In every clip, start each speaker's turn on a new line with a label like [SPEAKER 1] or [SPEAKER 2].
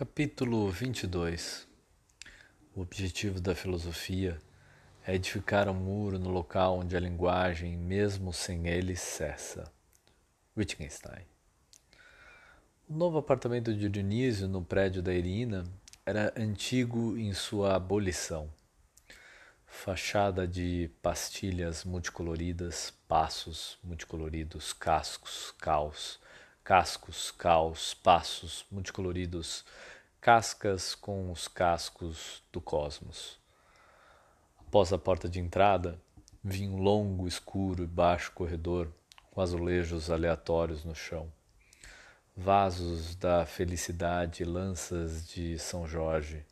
[SPEAKER 1] Capítulo 22 O objetivo da filosofia é edificar um muro no local onde a linguagem, mesmo sem ele, cessa. Wittgenstein O novo apartamento de Dionísio no prédio da Irina era antigo em sua abolição. Fachada de pastilhas multicoloridas, passos multicoloridos, cascos, caos cascos, caos, passos multicoloridos, cascas com os cascos do cosmos. Após a porta de entrada, vinha um longo, escuro e baixo corredor com azulejos aleatórios no chão. Vasos da felicidade lanças de São Jorge.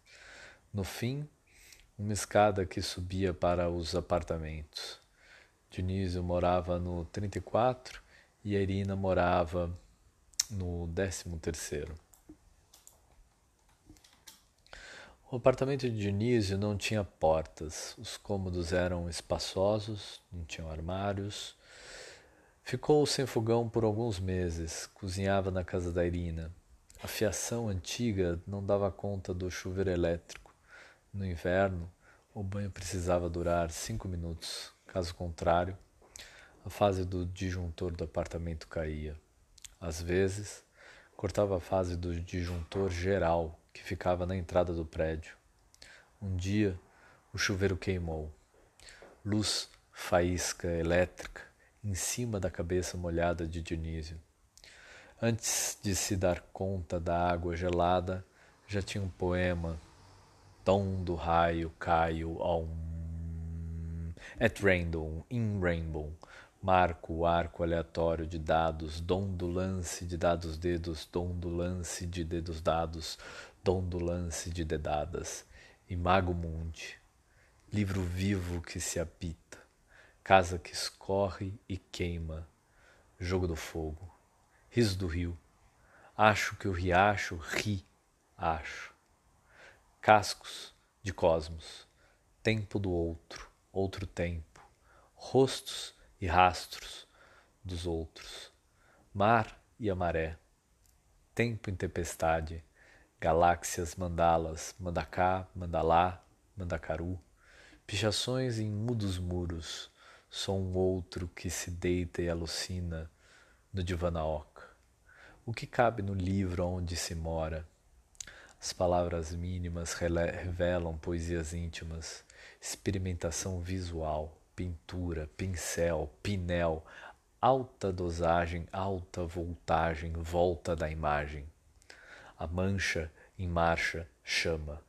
[SPEAKER 1] No fim, uma escada que subia para os apartamentos. Dionísio morava no 34 e a Irina morava no décimo terceiro. O apartamento de Dionísio não tinha portas, os cômodos eram espaçosos, não tinham armários. Ficou sem fogão por alguns meses, cozinhava na casa da Irina. A fiação antiga não dava conta do chuveiro elétrico. No inverno, o banho precisava durar cinco minutos, caso contrário, a fase do disjuntor do apartamento caía. Às vezes, cortava a fase do disjuntor geral que ficava na entrada do prédio. Um dia, o chuveiro queimou. Luz faísca elétrica em cima da cabeça molhada de Dionísio. Antes de se dar conta da água gelada, já tinha um poema. Tom do raio caio ao at random, in rainbow, Marco o arco aleatório de dados, dom do lance de dados dedos, dom do lance de dedos dados, dom do lance de dedadas. Imago mundi, livro vivo que se habita, casa que escorre e queima, jogo do fogo, riso do rio, acho que o riacho ri, acho. Cascos de cosmos, tempo do outro, outro tempo, rostos e rastros dos outros, mar e a maré, tempo em tempestade, galáxias mandalas, mandacá, mandalá, mandacaru, pichações em mudos muros, só um outro que se deita e alucina no divanaoca. O que cabe no livro onde se mora? As palavras mínimas revelam poesias íntimas, experimentação visual pintura, pincel, pinel, alta dosagem, alta voltagem, volta da imagem. A mancha em marcha chama,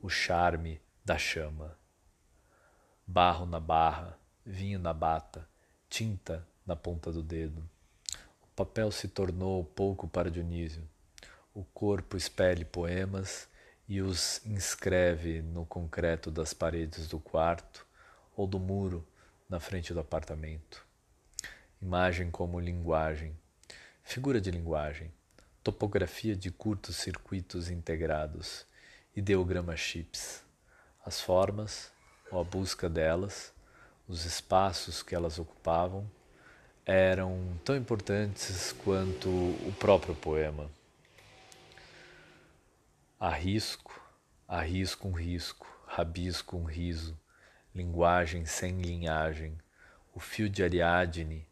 [SPEAKER 1] o charme da chama. Barro na barra, vinho na bata, tinta na ponta do dedo. O papel se tornou pouco para Dionísio. O corpo espelhe poemas e os inscreve no concreto das paredes do quarto ou do muro na frente do apartamento. Imagem como linguagem, figura de linguagem, topografia de curtos circuitos integrados, ideograma chips, as formas ou a busca delas, os espaços que elas ocupavam, eram tão importantes quanto o próprio poema. Arrisco, arrisco um risco, rabisco um riso, linguagem sem linhagem. O fio de Ariadne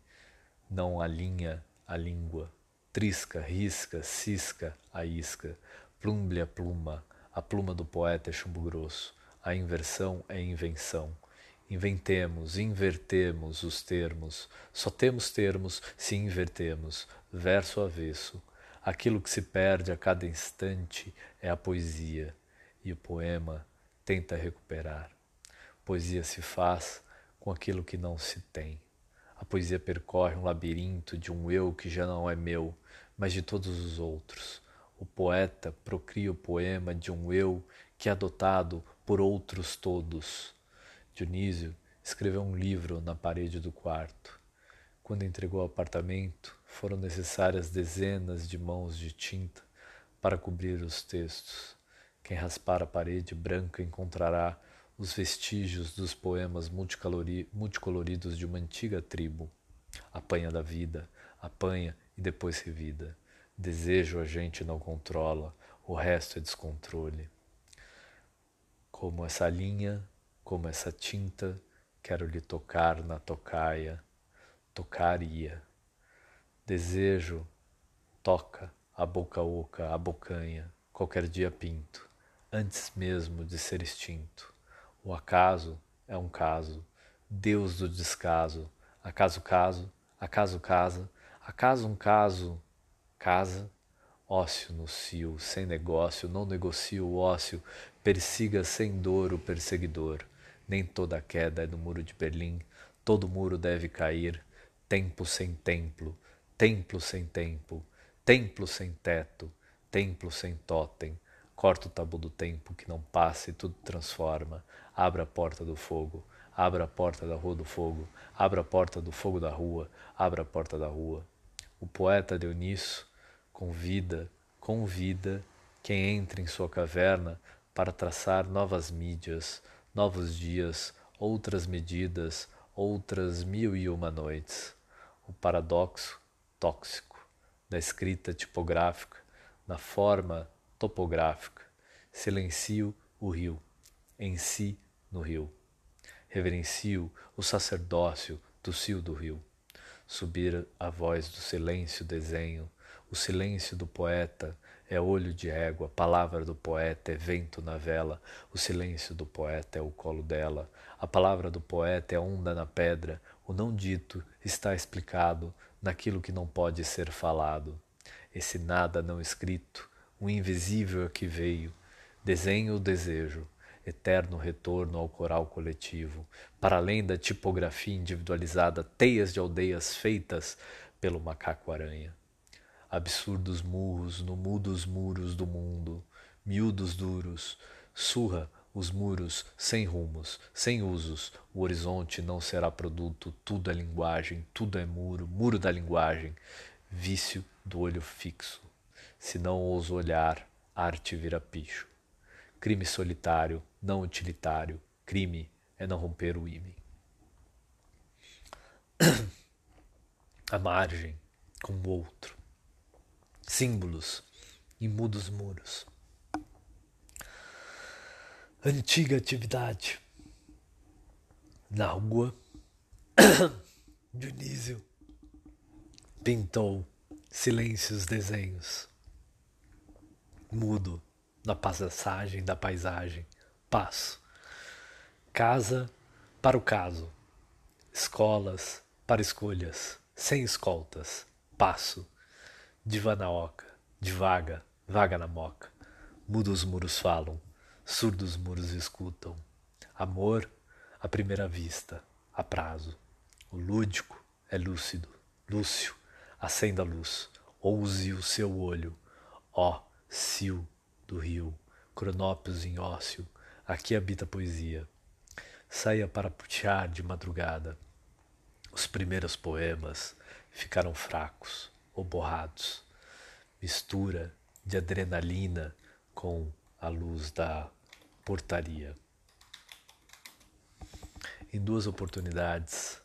[SPEAKER 1] não alinha a língua. Trisca, risca, cisca a isca. Plumble a pluma. A pluma do poeta é chumbo grosso. A inversão é invenção. Inventemos, invertemos os termos. Só temos termos se invertemos. Verso avesso. Aquilo que se perde a cada instante é a poesia, e o poema tenta recuperar. Poesia se faz com aquilo que não se tem. A poesia percorre um labirinto de um eu que já não é meu, mas de todos os outros. O poeta procria o poema de um eu que é adotado por outros todos. Dionísio escreveu um livro na parede do quarto. Quando entregou o apartamento, foram necessárias dezenas de mãos de tinta para cobrir os textos. Quem raspar a parede branca encontrará os vestígios dos poemas multicoloridos de uma antiga tribo. Apanha da vida, apanha e depois revida. Desejo a gente não controla, o resto é descontrole. Como essa linha, como essa tinta, quero lhe tocar na tocaia, tocaria. Desejo, toca, a boca oca, a bocanha, qualquer dia pinto, antes mesmo de ser extinto. O acaso é um caso, Deus do descaso, acaso caso, acaso casa, acaso um caso, casa, ócio no cio, sem negócio, não negocio o ócio, persiga sem dor o perseguidor. Nem toda queda é do muro de Berlim, todo muro deve cair, tempo sem templo, templo sem tempo, templo sem teto, templo sem totem. Corta o tabu do tempo que não passa e tudo transforma. Abra a porta do fogo, abra a porta da rua do fogo, abra a porta do fogo da rua, abra a porta da rua. O poeta Dionísio convida, convida quem entra em sua caverna para traçar novas mídias, novos dias, outras medidas, outras mil e uma noites. O paradoxo tóxico da escrita tipográfica na forma topográfica. Silencio o rio, em si no rio. Reverencio o sacerdócio do cio do rio. Subir a voz do silêncio desenho, o silêncio do poeta é olho de égua, palavra do poeta é vento na vela, o silêncio do poeta é o colo dela, a palavra do poeta é onda na pedra, o não dito está explicado naquilo que não pode ser falado. Esse nada não escrito, o invisível é que veio, desenho o desejo, eterno retorno ao coral coletivo, para além da tipografia individualizada, teias de aldeias feitas pelo macaco-aranha. Absurdos murros no mudos muros do mundo, miúdos duros, surra os muros sem rumos, sem usos, o horizonte não será produto, tudo é linguagem, tudo é muro, muro da linguagem, vício do olho fixo. Se não ouso olhar, arte vira picho. Crime solitário, não utilitário, crime é não romper o ímã. A margem com o outro. Símbolos e mudos muros. Antiga atividade. Na rua, Dionísio pintou silêncios desenhos mudo na passagem da paisagem. Passo. Casa para o caso. Escolas para escolhas. Sem escoltas. Passo. Diva na oca. Divaga. Vaga na moca. Mudos muros falam. Surdos muros escutam. Amor à primeira vista. A prazo. O lúdico é lúcido. Lúcio. Acenda a luz. Ouse o seu olho. Ó, Sil do rio, cronópios em ócio, aqui habita a poesia. Saia para putear de madrugada. Os primeiros poemas ficaram fracos ou borrados. Mistura de adrenalina com a luz da portaria. Em duas oportunidades,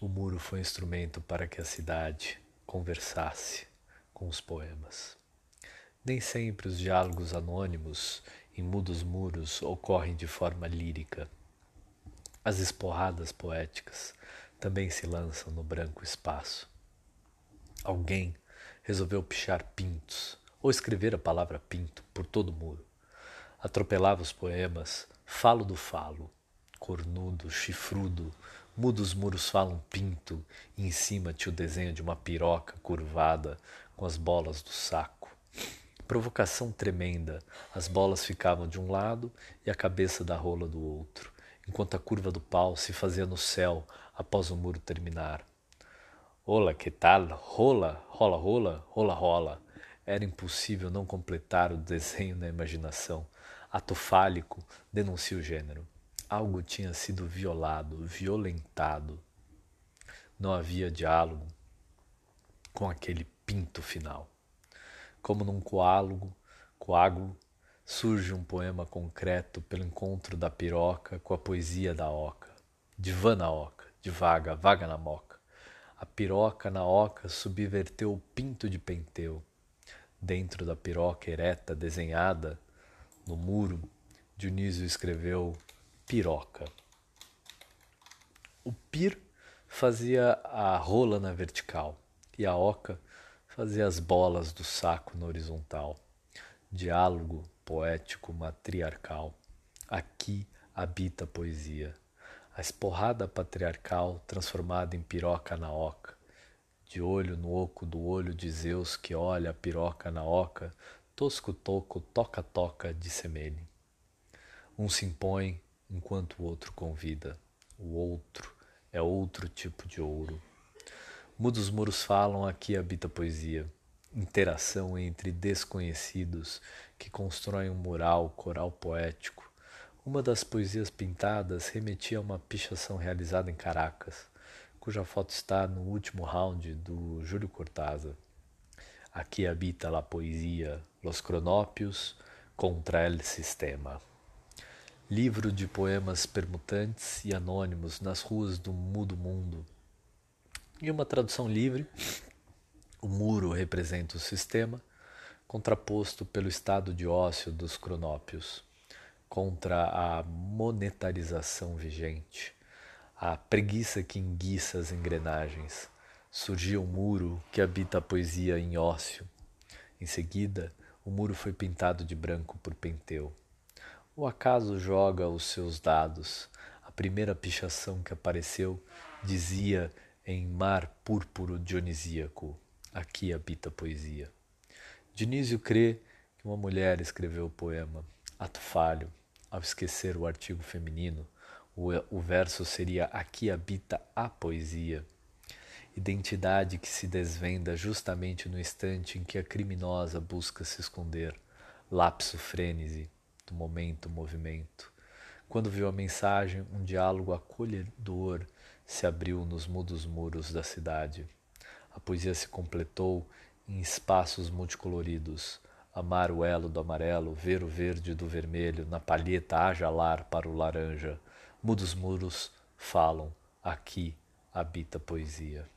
[SPEAKER 1] o muro foi instrumento para que a cidade conversasse com os poemas. Nem sempre os diálogos anônimos em mudos muros ocorrem de forma lírica. As esporradas poéticas também se lançam no branco espaço. Alguém resolveu pichar pintos ou escrever a palavra pinto por todo o muro. Atropelava os poemas, falo do falo, cornudo, chifrudo, mudos muros falam pinto, e em cima tinha o desenho de uma piroca curvada com as bolas do saco. Provocação tremenda. As bolas ficavam de um lado e a cabeça da rola do outro, enquanto a curva do pau se fazia no céu após o muro terminar. Olá, que tal? Rola, rola, rola, rola, rola. Era impossível não completar o desenho na imaginação. Ato fálico denuncia o gênero. Algo tinha sido violado, violentado. Não havia diálogo com aquele pinto final. Como num coágulo, coágulo, surge um poema concreto pelo encontro da piroca com a poesia da oca. Divã na oca, de vaga, vaga na moca. A piroca na oca subverteu o pinto de penteu. dentro da piroca ereta desenhada no muro, Dionísio escreveu piroca. O pir fazia a rola na vertical e a oca fazia as bolas do saco na horizontal. Diálogo poético matriarcal. Aqui habita a poesia. A esporrada patriarcal transformada em piroca na oca. De olho no oco do olho de Zeus que olha a piroca na oca, tosco toco, toca toca, de semene. Um se impõe enquanto o outro convida. O outro é outro tipo de ouro. Mudos muros falam, aqui habita poesia. Interação entre desconhecidos que constroem um mural, coral poético. Uma das poesias pintadas remetia a uma pichação realizada em Caracas, cuja foto está no último round do Júlio Cortázar. Aqui habita la poesia, los cronópios contra el sistema. Livro de poemas permutantes e anônimos nas ruas do mudo mundo em uma tradução livre, o muro representa o sistema, contraposto pelo estado de ócio dos cronópios, contra a monetarização vigente, a preguiça que enguiça as engrenagens. Surgiu o muro que habita a poesia em ócio. Em seguida, o muro foi pintado de branco por Penteu. O acaso joga os seus dados. A primeira pichação que apareceu dizia em mar púrpuro dionisíaco. Aqui habita a poesia. Dionísio crê que uma mulher escreveu o poema. Ato falho. Ao esquecer o artigo feminino, o, o verso seria Aqui habita a poesia. Identidade que se desvenda justamente no instante em que a criminosa busca se esconder. Lapso frênese do momento movimento. Quando viu a mensagem, um diálogo acolhedor se abriu nos mudos muros da cidade. A poesia se completou em espaços multicoloridos. Amar o elo do amarelo, ver o verde do vermelho, na palheta haja lar para o laranja. Mudos muros falam, aqui habita poesia.